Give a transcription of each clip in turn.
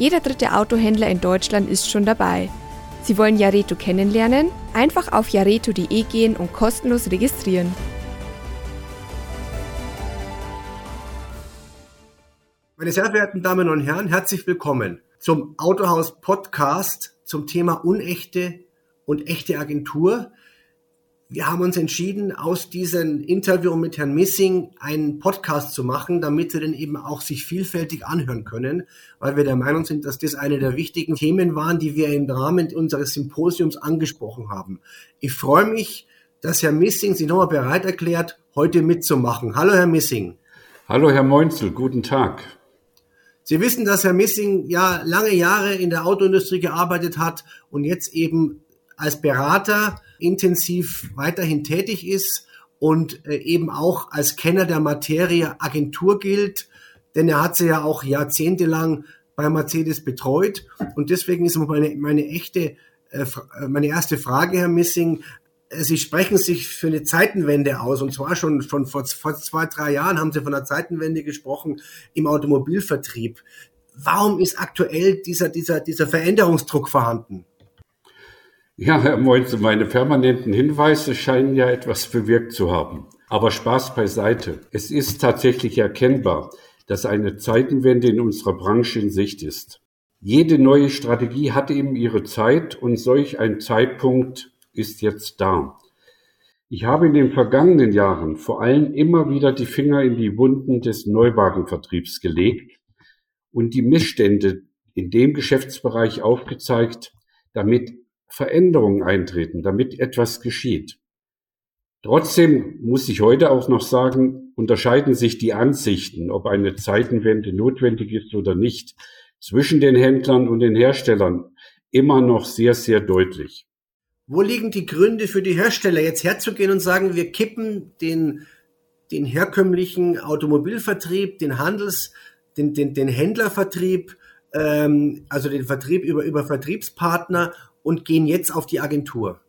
Jeder dritte Autohändler in Deutschland ist schon dabei. Sie wollen Jareto kennenlernen? Einfach auf jareto.de gehen und kostenlos registrieren. Meine sehr verehrten Damen und Herren, herzlich willkommen zum Autohaus Podcast zum Thema unechte und echte Agentur wir haben uns entschieden, aus diesem Interview mit Herrn Missing einen Podcast zu machen, damit wir den eben auch sich vielfältig anhören können, weil wir der Meinung sind, dass das eine der wichtigen Themen waren, die wir im Rahmen unseres Symposiums angesprochen haben. Ich freue mich, dass Herr Missing sich nochmal bereit erklärt, heute mitzumachen. Hallo, Herr Missing. Hallo, Herr Meunzel. Guten Tag. Sie wissen, dass Herr Missing ja lange Jahre in der Autoindustrie gearbeitet hat und jetzt eben als Berater intensiv weiterhin tätig ist und äh, eben auch als Kenner der Materie Agentur gilt, denn er hat sie ja auch jahrzehntelang bei Mercedes betreut und deswegen ist meine, meine echte, äh, meine erste Frage, Herr Missing, äh, Sie sprechen sich für eine Zeitenwende aus und zwar schon, schon vor, vor zwei, drei Jahren haben Sie von einer Zeitenwende gesprochen im Automobilvertrieb. Warum ist aktuell dieser, dieser, dieser Veränderungsdruck vorhanden? Ja, Herr Moinze, meine permanenten Hinweise scheinen ja etwas bewirkt zu haben. Aber Spaß beiseite. Es ist tatsächlich erkennbar, dass eine Zeitenwende in unserer Branche in Sicht ist. Jede neue Strategie hat eben ihre Zeit und solch ein Zeitpunkt ist jetzt da. Ich habe in den vergangenen Jahren vor allem immer wieder die Finger in die Wunden des Neuwagenvertriebs gelegt und die Missstände in dem Geschäftsbereich aufgezeigt, damit Veränderungen eintreten, damit etwas geschieht. Trotzdem muss ich heute auch noch sagen, unterscheiden sich die Ansichten, ob eine Zeitenwende notwendig ist oder nicht, zwischen den Händlern und den Herstellern immer noch sehr, sehr deutlich. Wo liegen die Gründe für die Hersteller, jetzt herzugehen und sagen, wir kippen den, den herkömmlichen Automobilvertrieb, den Handels, den, den, den Händlervertrieb, ähm, also den Vertrieb über, über Vertriebspartner und gehen jetzt auf die Agentur?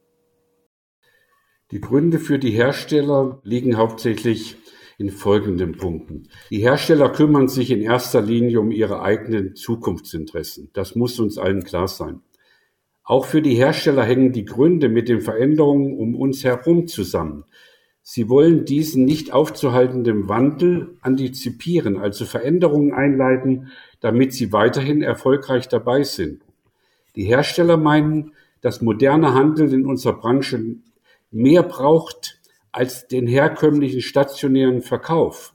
Die Gründe für die Hersteller liegen hauptsächlich in folgenden Punkten. Die Hersteller kümmern sich in erster Linie um ihre eigenen Zukunftsinteressen. Das muss uns allen klar sein. Auch für die Hersteller hängen die Gründe mit den Veränderungen um uns herum zusammen. Sie wollen diesen nicht aufzuhaltenden Wandel antizipieren, also Veränderungen einleiten, damit sie weiterhin erfolgreich dabei sind. Die Hersteller meinen, dass moderne Handel in unserer Branche mehr braucht als den herkömmlichen stationären Verkauf.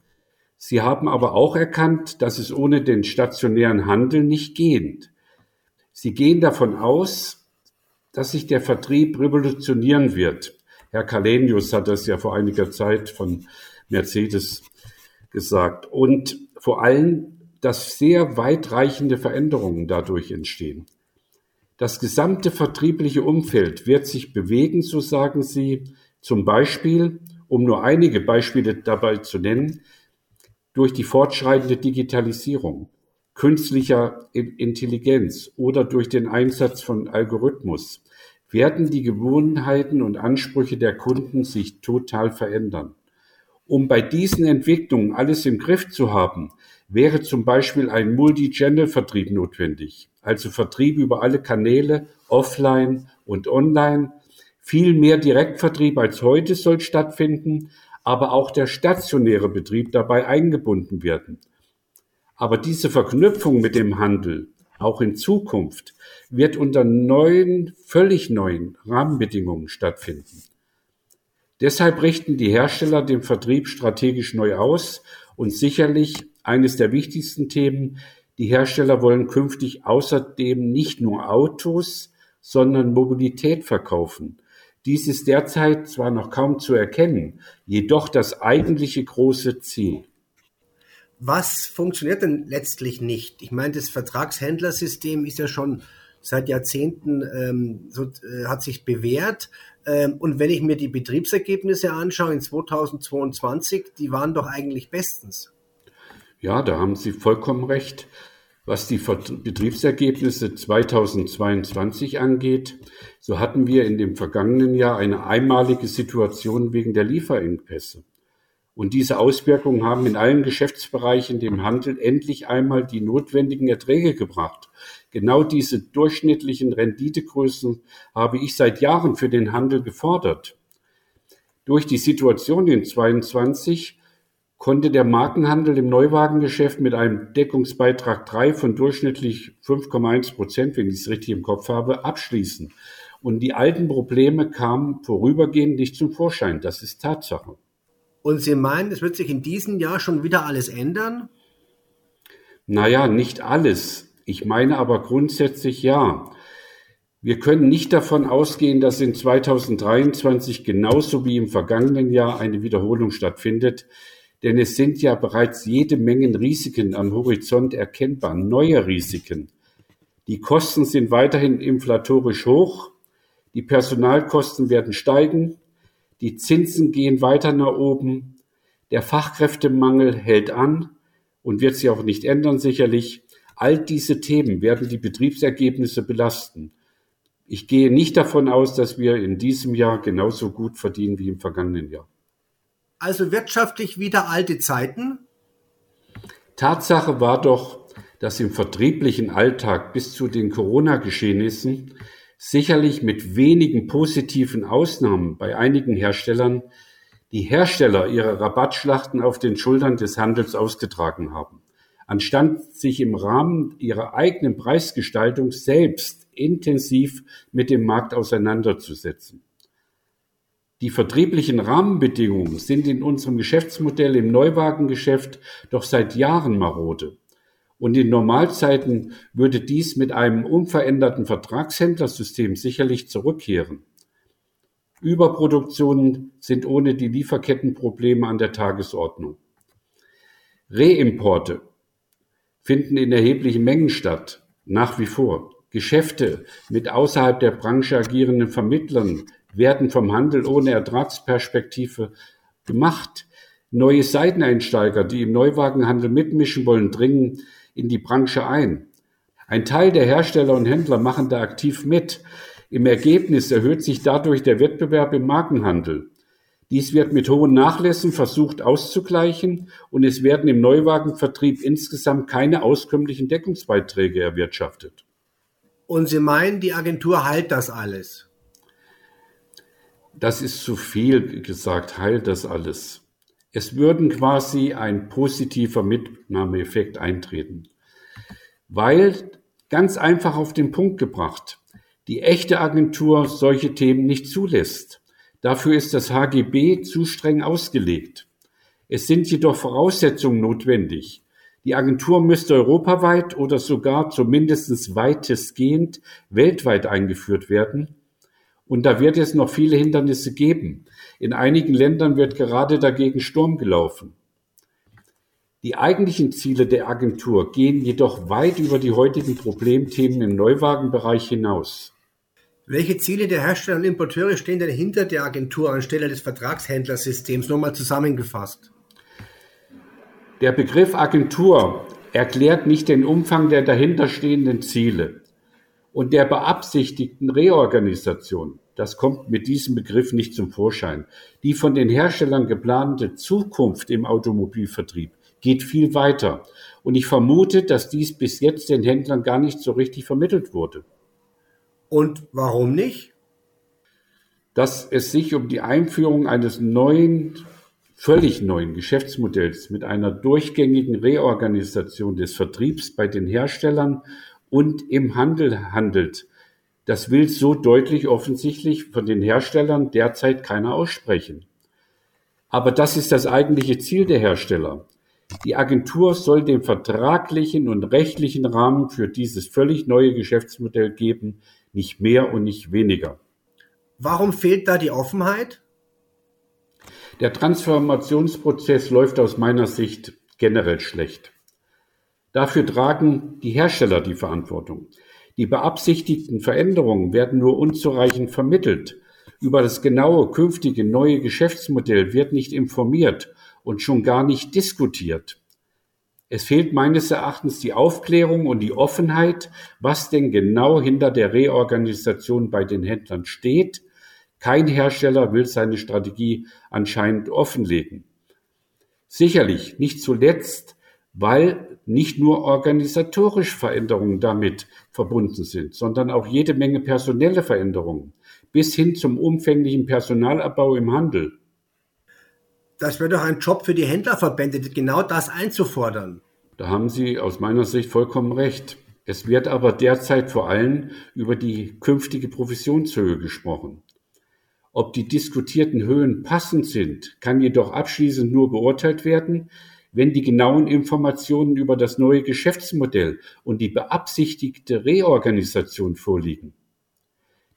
Sie haben aber auch erkannt, dass es ohne den stationären Handel nicht geht. Sie gehen davon aus, dass sich der Vertrieb revolutionieren wird. Herr Kalenius hat das ja vor einiger Zeit von Mercedes gesagt. Und vor allem, dass sehr weitreichende Veränderungen dadurch entstehen. Das gesamte vertriebliche Umfeld wird sich bewegen, so sagen sie, zum Beispiel, um nur einige Beispiele dabei zu nennen, durch die fortschreitende Digitalisierung, künstlicher Intelligenz oder durch den Einsatz von Algorithmus werden die Gewohnheiten und Ansprüche der Kunden sich total verändern. Um bei diesen Entwicklungen alles im Griff zu haben, wäre zum Beispiel ein Multi-Channel-Vertrieb notwendig, also Vertrieb über alle Kanäle, offline und online. Viel mehr Direktvertrieb als heute soll stattfinden, aber auch der stationäre Betrieb dabei eingebunden werden. Aber diese Verknüpfung mit dem Handel, auch in Zukunft, wird unter neuen, völlig neuen Rahmenbedingungen stattfinden. Deshalb richten die Hersteller den Vertrieb strategisch neu aus und sicherlich eines der wichtigsten Themen. Die Hersteller wollen künftig außerdem nicht nur Autos, sondern Mobilität verkaufen. Dies ist derzeit zwar noch kaum zu erkennen, jedoch das eigentliche große Ziel. Was funktioniert denn letztlich nicht? Ich meine, das Vertragshändlersystem ist ja schon seit Jahrzehnten ähm, so, äh, hat sich bewährt. Ähm, und wenn ich mir die Betriebsergebnisse anschaue in 2022, die waren doch eigentlich bestens. Ja, da haben Sie vollkommen recht. Was die Betriebsergebnisse 2022 angeht, so hatten wir in dem vergangenen Jahr eine einmalige Situation wegen der Lieferengpässe. Und diese Auswirkungen haben in allen Geschäftsbereichen dem Handel endlich einmal die notwendigen Erträge gebracht. Genau diese durchschnittlichen Renditegrößen habe ich seit Jahren für den Handel gefordert. Durch die Situation in 22 konnte der Markenhandel im Neuwagengeschäft mit einem Deckungsbeitrag 3 von durchschnittlich 5,1 Prozent, wenn ich es richtig im Kopf habe, abschließen. Und die alten Probleme kamen vorübergehend nicht zum Vorschein. Das ist Tatsache. Und Sie meinen, es wird sich in diesem Jahr schon wieder alles ändern? Naja, nicht alles. Ich meine aber grundsätzlich ja. Wir können nicht davon ausgehen, dass in 2023 genauso wie im vergangenen Jahr eine Wiederholung stattfindet, denn es sind ja bereits jede Menge Risiken am Horizont erkennbar, neue Risiken. Die Kosten sind weiterhin inflatorisch hoch, die Personalkosten werden steigen, die Zinsen gehen weiter nach oben, der Fachkräftemangel hält an und wird sich auch nicht ändern sicherlich. All diese Themen werden die Betriebsergebnisse belasten. Ich gehe nicht davon aus, dass wir in diesem Jahr genauso gut verdienen wie im vergangenen Jahr. Also wirtschaftlich wieder alte Zeiten? Tatsache war doch, dass im vertrieblichen Alltag bis zu den Corona-Geschehnissen sicherlich mit wenigen positiven Ausnahmen bei einigen Herstellern die Hersteller ihre Rabattschlachten auf den Schultern des Handels ausgetragen haben, anstatt sich im Rahmen ihrer eigenen Preisgestaltung selbst intensiv mit dem Markt auseinanderzusetzen. Die vertrieblichen Rahmenbedingungen sind in unserem Geschäftsmodell im Neuwagengeschäft doch seit Jahren marode. Und in Normalzeiten würde dies mit einem unveränderten Vertragshändlersystem sicherlich zurückkehren. Überproduktionen sind ohne die Lieferkettenprobleme an der Tagesordnung. Reimporte finden in erheblichen Mengen statt, nach wie vor. Geschäfte mit außerhalb der Branche agierenden Vermittlern werden vom Handel ohne Ertragsperspektive gemacht. Neue Seiteneinsteiger, die im Neuwagenhandel mitmischen wollen, dringen in die Branche ein. Ein Teil der Hersteller und Händler machen da aktiv mit. Im Ergebnis erhöht sich dadurch der Wettbewerb im Markenhandel. Dies wird mit hohen Nachlässen versucht auszugleichen und es werden im Neuwagenvertrieb insgesamt keine auskömmlichen Deckungsbeiträge erwirtschaftet. Und Sie meinen, die Agentur heilt das alles? Das ist zu viel gesagt, heilt das alles. Es würden quasi ein positiver Mitnahmeeffekt eintreten. Weil, ganz einfach auf den Punkt gebracht, die echte Agentur solche Themen nicht zulässt. Dafür ist das HGB zu streng ausgelegt. Es sind jedoch Voraussetzungen notwendig. Die Agentur müsste europaweit oder sogar zumindest weitestgehend weltweit eingeführt werden, und da wird es noch viele Hindernisse geben. In einigen Ländern wird gerade dagegen Sturm gelaufen. Die eigentlichen Ziele der Agentur gehen jedoch weit über die heutigen Problemthemen im Neuwagenbereich hinaus. Welche Ziele der Hersteller und Importeure stehen denn hinter der Agentur anstelle des Vertragshändlersystems? Nochmal zusammengefasst. Der Begriff Agentur erklärt nicht den Umfang der dahinterstehenden Ziele und der beabsichtigten Reorganisation. Das kommt mit diesem Begriff nicht zum Vorschein. Die von den Herstellern geplante Zukunft im Automobilvertrieb geht viel weiter. Und ich vermute, dass dies bis jetzt den Händlern gar nicht so richtig vermittelt wurde. Und warum nicht? Dass es sich um die Einführung eines neuen, völlig neuen Geschäftsmodells mit einer durchgängigen Reorganisation des Vertriebs bei den Herstellern und im Handel handelt. Das will so deutlich offensichtlich von den Herstellern derzeit keiner aussprechen. Aber das ist das eigentliche Ziel der Hersteller. Die Agentur soll den vertraglichen und rechtlichen Rahmen für dieses völlig neue Geschäftsmodell geben, nicht mehr und nicht weniger. Warum fehlt da die Offenheit? Der Transformationsprozess läuft aus meiner Sicht generell schlecht. Dafür tragen die Hersteller die Verantwortung. Die beabsichtigten Veränderungen werden nur unzureichend vermittelt. Über das genaue künftige neue Geschäftsmodell wird nicht informiert und schon gar nicht diskutiert. Es fehlt meines Erachtens die Aufklärung und die Offenheit, was denn genau hinter der Reorganisation bei den Händlern steht. Kein Hersteller will seine Strategie anscheinend offenlegen. Sicherlich nicht zuletzt, weil nicht nur organisatorische Veränderungen damit verbunden sind, sondern auch jede Menge personelle Veränderungen bis hin zum umfänglichen Personalabbau im Handel das wäre doch ein Job für die Händlerverbände, genau das einzufordern. Da haben Sie aus meiner Sicht vollkommen recht. Es wird aber derzeit vor allem über die künftige Provisionshöhe gesprochen. Ob die diskutierten Höhen passend sind, kann jedoch abschließend nur beurteilt werden, wenn die genauen Informationen über das neue Geschäftsmodell und die beabsichtigte Reorganisation vorliegen.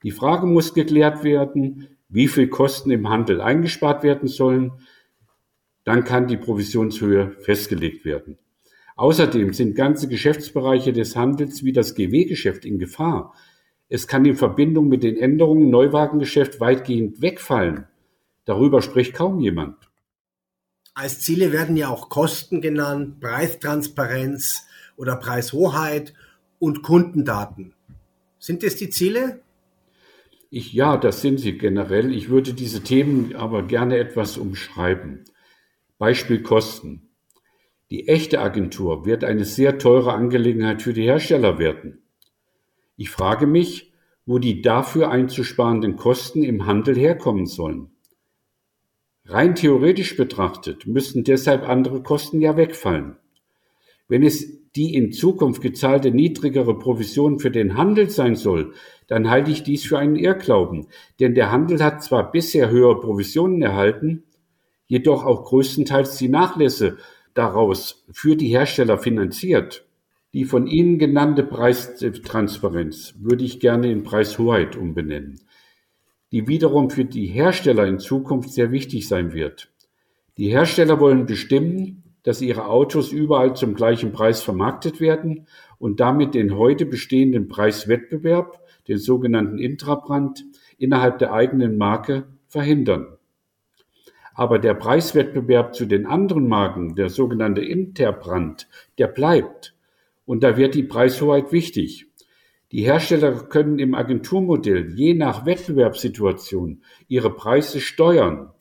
Die Frage muss geklärt werden, wie viel Kosten im Handel eingespart werden sollen, dann kann die Provisionshöhe festgelegt werden. Außerdem sind ganze Geschäftsbereiche des Handels wie das GW-Geschäft in Gefahr. Es kann in Verbindung mit den Änderungen Neuwagengeschäft weitgehend wegfallen. Darüber spricht kaum jemand. Als Ziele werden ja auch Kosten genannt, Preistransparenz oder Preishoheit und Kundendaten. Sind das die Ziele? Ich, ja, das sind sie generell. Ich würde diese Themen aber gerne etwas umschreiben. Beispiel Kosten. Die echte Agentur wird eine sehr teure Angelegenheit für die Hersteller werden. Ich frage mich, wo die dafür einzusparenden Kosten im Handel herkommen sollen. Rein theoretisch betrachtet müssten deshalb andere Kosten ja wegfallen. Wenn es die in Zukunft gezahlte niedrigere Provision für den Handel sein soll, dann halte ich dies für einen Irrglauben, denn der Handel hat zwar bisher höhere Provisionen erhalten, jedoch auch größtenteils die Nachlässe daraus für die Hersteller finanziert. Die von Ihnen genannte Preistransparenz würde ich gerne in Preishoheit umbenennen, die wiederum für die Hersteller in Zukunft sehr wichtig sein wird. Die Hersteller wollen bestimmen, dass ihre Autos überall zum gleichen Preis vermarktet werden und damit den heute bestehenden Preiswettbewerb, den sogenannten Intrabrand, innerhalb der eigenen Marke verhindern. Aber der Preiswettbewerb zu den anderen Marken, der sogenannte Interbrand, der bleibt. Und da wird die Preishoheit wichtig. Die Hersteller können im Agenturmodell je nach Wettbewerbssituation ihre Preise steuern,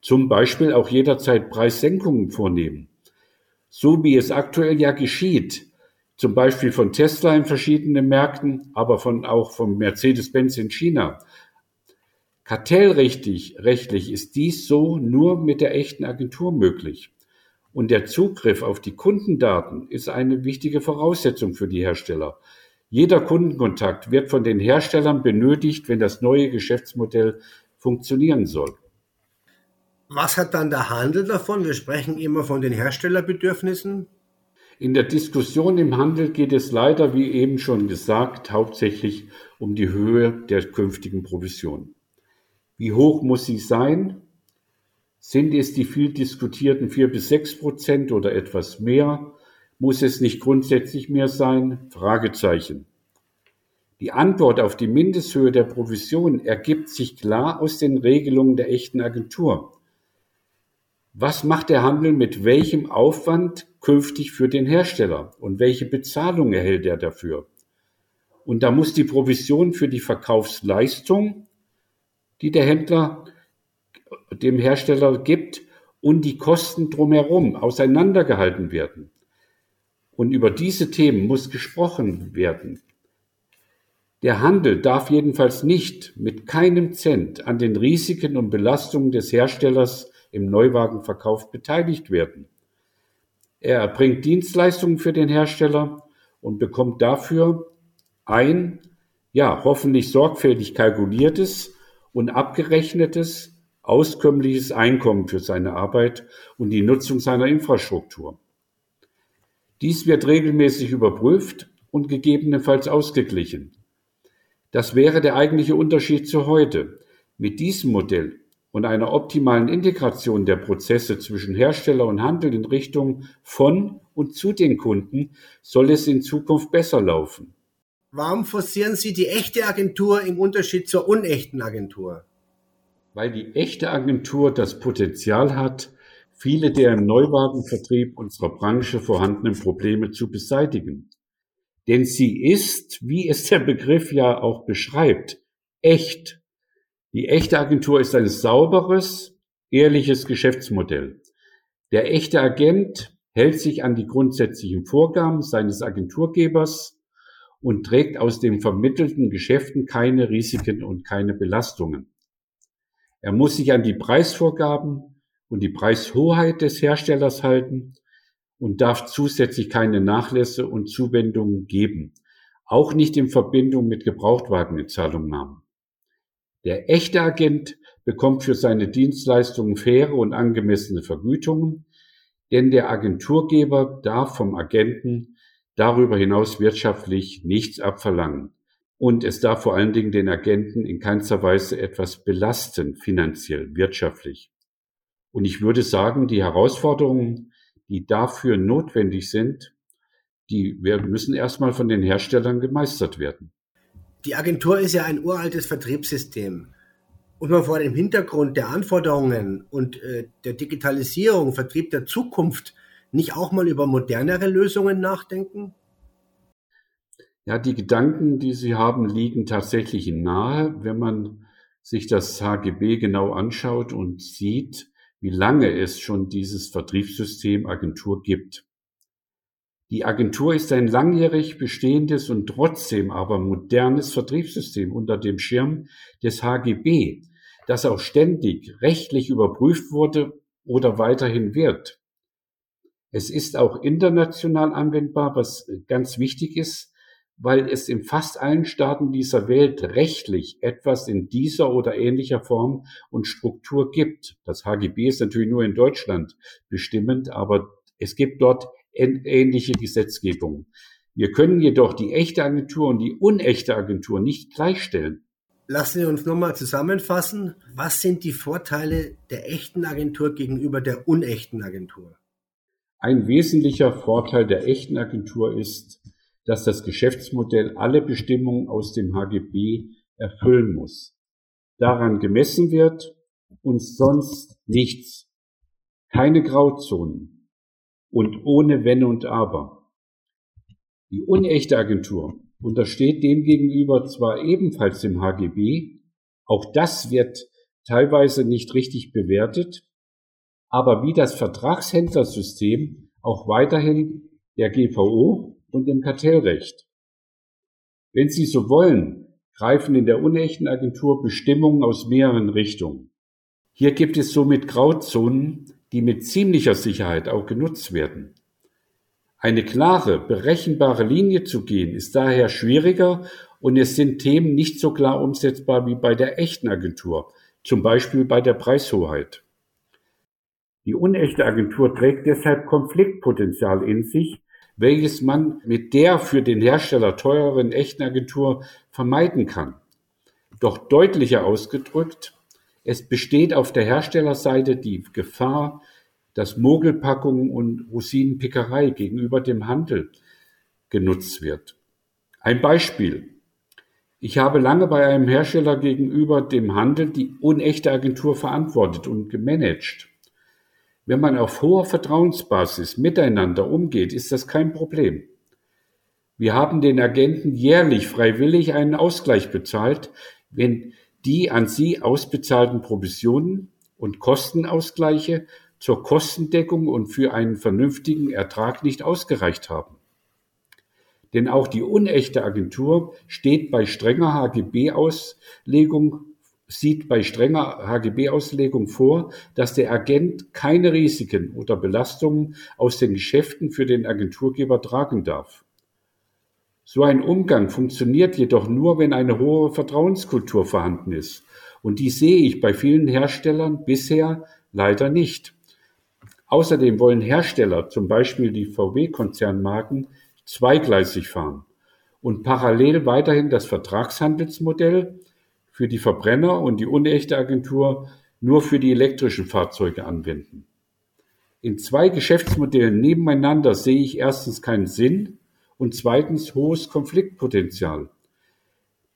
zum Beispiel auch jederzeit Preissenkungen vornehmen. So wie es aktuell ja geschieht, zum Beispiel von Tesla in verschiedenen Märkten, aber von, auch von Mercedes-Benz in China. Kartellrechtlich rechtlich ist dies so nur mit der echten Agentur möglich. Und der Zugriff auf die Kundendaten ist eine wichtige Voraussetzung für die Hersteller. Jeder Kundenkontakt wird von den Herstellern benötigt, wenn das neue Geschäftsmodell funktionieren soll. Was hat dann der Handel davon? Wir sprechen immer von den Herstellerbedürfnissen. In der Diskussion im Handel geht es leider, wie eben schon gesagt, hauptsächlich um die Höhe der künftigen Provision. Wie hoch muss sie sein? Sind es die viel diskutierten vier bis sechs Prozent oder etwas mehr? Muss es nicht grundsätzlich mehr sein? Fragezeichen. Die Antwort auf die Mindesthöhe der Provision ergibt sich klar aus den Regelungen der echten Agentur. Was macht der Handel mit welchem Aufwand künftig für den Hersteller und welche Bezahlung erhält er dafür? Und da muss die Provision für die Verkaufsleistung die der Händler dem Hersteller gibt und die Kosten drumherum auseinandergehalten werden. Und über diese Themen muss gesprochen werden. Der Handel darf jedenfalls nicht mit keinem Cent an den Risiken und Belastungen des Herstellers im Neuwagenverkauf beteiligt werden. Er erbringt Dienstleistungen für den Hersteller und bekommt dafür ein, ja, hoffentlich sorgfältig kalkuliertes und abgerechnetes, auskömmliches Einkommen für seine Arbeit und die Nutzung seiner Infrastruktur. Dies wird regelmäßig überprüft und gegebenenfalls ausgeglichen. Das wäre der eigentliche Unterschied zu heute. Mit diesem Modell und einer optimalen Integration der Prozesse zwischen Hersteller und Handel in Richtung von und zu den Kunden soll es in Zukunft besser laufen. Warum forcieren Sie die echte Agentur im Unterschied zur unechten Agentur? Weil die echte Agentur das Potenzial hat, viele der im Neuwagenvertrieb unserer Branche vorhandenen Probleme zu beseitigen. Denn sie ist, wie es der Begriff ja auch beschreibt, echt. Die echte Agentur ist ein sauberes, ehrliches Geschäftsmodell. Der echte Agent hält sich an die grundsätzlichen Vorgaben seines Agenturgebers und trägt aus den vermittelten Geschäften keine Risiken und keine Belastungen. Er muss sich an die Preisvorgaben und die Preishoheit des Herstellers halten und darf zusätzlich keine Nachlässe und Zuwendungen geben, auch nicht in Verbindung mit Gebrauchtwageninzahlungnahmen. Der echte Agent bekommt für seine Dienstleistungen faire und angemessene Vergütungen, denn der Agenturgeber darf vom Agenten darüber hinaus wirtschaftlich nichts abverlangen. Und es darf vor allen Dingen den Agenten in keinster Weise etwas belasten, finanziell, wirtschaftlich. Und ich würde sagen, die Herausforderungen, die dafür notwendig sind, die müssen erstmal von den Herstellern gemeistert werden. Die Agentur ist ja ein uraltes Vertriebssystem. Und man vor dem Hintergrund der Anforderungen und äh, der Digitalisierung, Vertrieb der Zukunft nicht auch mal über modernere Lösungen nachdenken? Ja, die Gedanken, die Sie haben, liegen tatsächlich nahe, wenn man sich das HGB genau anschaut und sieht, wie lange es schon dieses Vertriebssystem Agentur gibt. Die Agentur ist ein langjährig bestehendes und trotzdem aber modernes Vertriebssystem unter dem Schirm des HGB, das auch ständig rechtlich überprüft wurde oder weiterhin wird. Es ist auch international anwendbar, was ganz wichtig ist, weil es in fast allen Staaten dieser Welt rechtlich etwas in dieser oder ähnlicher Form und Struktur gibt. Das HGB ist natürlich nur in Deutschland bestimmend, aber es gibt dort ähnliche Gesetzgebung. Wir können jedoch die echte Agentur und die unechte Agentur nicht gleichstellen. Lassen Sie uns nochmal zusammenfassen. Was sind die Vorteile der echten Agentur gegenüber der unechten Agentur? Ein wesentlicher Vorteil der echten Agentur ist, dass das Geschäftsmodell alle Bestimmungen aus dem HGB erfüllen muss. Daran gemessen wird und sonst nichts. Keine Grauzonen und ohne Wenn und Aber. Die unechte Agentur untersteht demgegenüber zwar ebenfalls dem HGB, auch das wird teilweise nicht richtig bewertet, aber wie das Vertragshändlersystem auch weiterhin der GVO und dem Kartellrecht. Wenn Sie so wollen, greifen in der unechten Agentur Bestimmungen aus mehreren Richtungen. Hier gibt es somit Grauzonen, die mit ziemlicher Sicherheit auch genutzt werden. Eine klare, berechenbare Linie zu gehen, ist daher schwieriger und es sind Themen nicht so klar umsetzbar wie bei der echten Agentur, zum Beispiel bei der Preishoheit. Die unechte Agentur trägt deshalb Konfliktpotenzial in sich, welches man mit der für den Hersteller teureren echten Agentur vermeiden kann. Doch deutlicher ausgedrückt, es besteht auf der Herstellerseite die Gefahr, dass Mogelpackungen und Rosinenpickerei gegenüber dem Handel genutzt wird. Ein Beispiel. Ich habe lange bei einem Hersteller gegenüber dem Handel die unechte Agentur verantwortet und gemanagt. Wenn man auf hoher Vertrauensbasis miteinander umgeht, ist das kein Problem. Wir haben den Agenten jährlich freiwillig einen Ausgleich bezahlt, wenn die an sie ausbezahlten Provisionen und Kostenausgleiche zur Kostendeckung und für einen vernünftigen Ertrag nicht ausgereicht haben. Denn auch die unechte Agentur steht bei strenger HGB-Auslegung sieht bei strenger HGB-Auslegung vor, dass der Agent keine Risiken oder Belastungen aus den Geschäften für den Agenturgeber tragen darf. So ein Umgang funktioniert jedoch nur, wenn eine hohe Vertrauenskultur vorhanden ist. Und die sehe ich bei vielen Herstellern bisher leider nicht. Außerdem wollen Hersteller, zum Beispiel die VW-Konzernmarken, zweigleisig fahren und parallel weiterhin das Vertragshandelsmodell für die Verbrenner und die unechte Agentur nur für die elektrischen Fahrzeuge anwenden. In zwei Geschäftsmodellen nebeneinander sehe ich erstens keinen Sinn und zweitens hohes Konfliktpotenzial.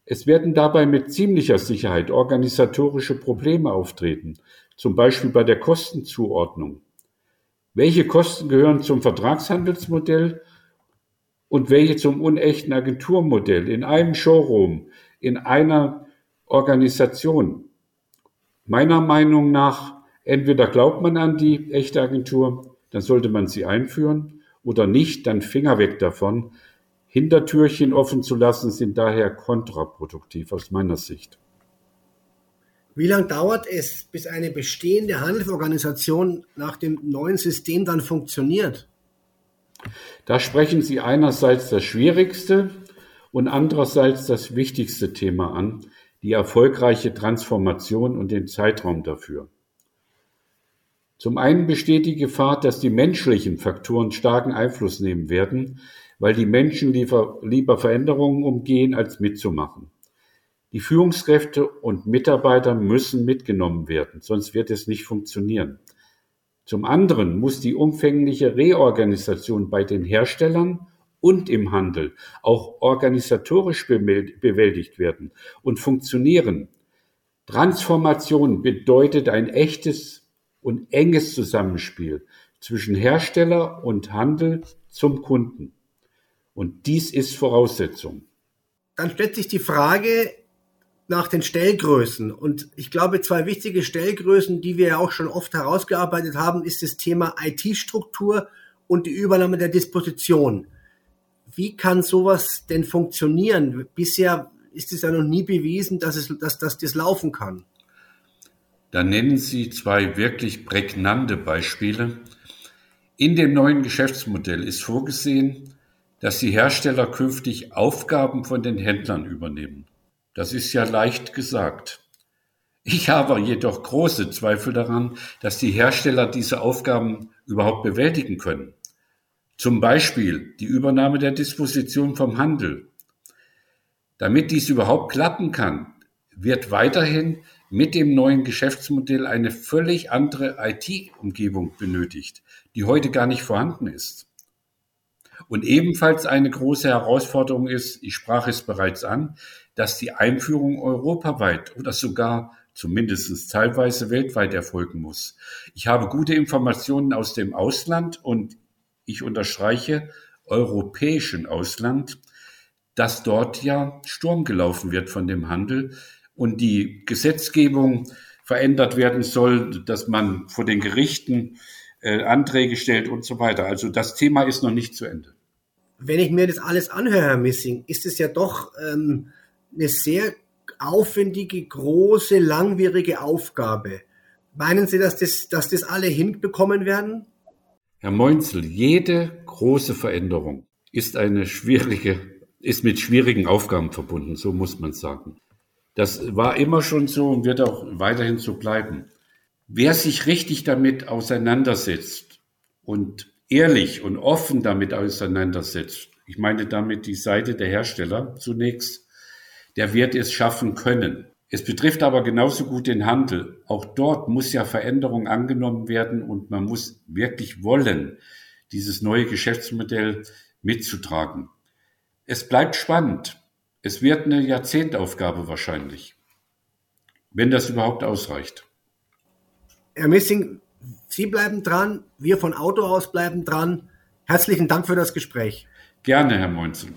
Es werden dabei mit ziemlicher Sicherheit organisatorische Probleme auftreten, zum Beispiel bei der Kostenzuordnung. Welche Kosten gehören zum Vertragshandelsmodell und welche zum unechten Agenturmodell in einem Showroom, in einer Organisation? Meiner Meinung nach, entweder glaubt man an die echte Agentur, dann sollte man sie einführen, oder nicht, dann Finger weg davon. Hintertürchen offen zu lassen, sind daher kontraproduktiv aus meiner Sicht. Wie lange dauert es, bis eine bestehende Handelsorganisation nach dem neuen System dann funktioniert? Da sprechen Sie einerseits das schwierigste und andererseits das wichtigste Thema an, die erfolgreiche Transformation und den Zeitraum dafür. Zum einen besteht die Gefahr, dass die menschlichen Faktoren starken Einfluss nehmen werden, weil die Menschen lieber, Veränderungen umgehen, als mitzumachen. Die Führungskräfte und Mitarbeiter müssen mitgenommen werden, sonst wird es nicht funktionieren. Zum anderen muss die umfängliche Reorganisation bei den Herstellern und im Handel auch organisatorisch bewältigt werden und funktionieren. Transformation bedeutet ein echtes und enges Zusammenspiel zwischen Hersteller und Handel zum Kunden. Und dies ist Voraussetzung. Dann stellt sich die Frage, nach den Stellgrößen. Und ich glaube, zwei wichtige Stellgrößen, die wir ja auch schon oft herausgearbeitet haben, ist das Thema IT-Struktur und die Übernahme der Disposition. Wie kann sowas denn funktionieren? Bisher ist es ja noch nie bewiesen, dass, es, dass, dass das laufen kann. Da nennen Sie zwei wirklich prägnante Beispiele. In dem neuen Geschäftsmodell ist vorgesehen, dass die Hersteller künftig Aufgaben von den Händlern übernehmen. Das ist ja leicht gesagt. Ich habe jedoch große Zweifel daran, dass die Hersteller diese Aufgaben überhaupt bewältigen können. Zum Beispiel die Übernahme der Disposition vom Handel. Damit dies überhaupt klappen kann, wird weiterhin mit dem neuen Geschäftsmodell eine völlig andere IT-Umgebung benötigt, die heute gar nicht vorhanden ist. Und ebenfalls eine große Herausforderung ist, ich sprach es bereits an, dass die Einführung europaweit oder sogar zumindest teilweise weltweit erfolgen muss. Ich habe gute Informationen aus dem Ausland und ich unterstreiche europäischen Ausland, dass dort ja Sturm gelaufen wird von dem Handel und die Gesetzgebung verändert werden soll, dass man vor den Gerichten äh, Anträge stellt und so weiter. Also das Thema ist noch nicht zu Ende. Wenn ich mir das alles anhöre, Herr Missing, ist es ja doch ähm, eine sehr aufwendige, große, langwierige Aufgabe. Meinen Sie, dass das, dass das alle hinbekommen werden? Herr Meunzel, jede große Veränderung ist eine schwierige, ist mit schwierigen Aufgaben verbunden, so muss man sagen. Das war immer schon so und wird auch weiterhin so bleiben. Wer sich richtig damit auseinandersetzt und ehrlich und offen damit auseinandersetzt, ich meine damit die Seite der Hersteller zunächst, der wird es schaffen können. Es betrifft aber genauso gut den Handel. Auch dort muss ja Veränderung angenommen werden und man muss wirklich wollen, dieses neue Geschäftsmodell mitzutragen. Es bleibt spannend. Es wird eine Jahrzehntaufgabe wahrscheinlich, wenn das überhaupt ausreicht. Herr Missing, Sie bleiben dran, wir von Auto aus bleiben dran. Herzlichen Dank für das Gespräch. Gerne, Herr Moinzen.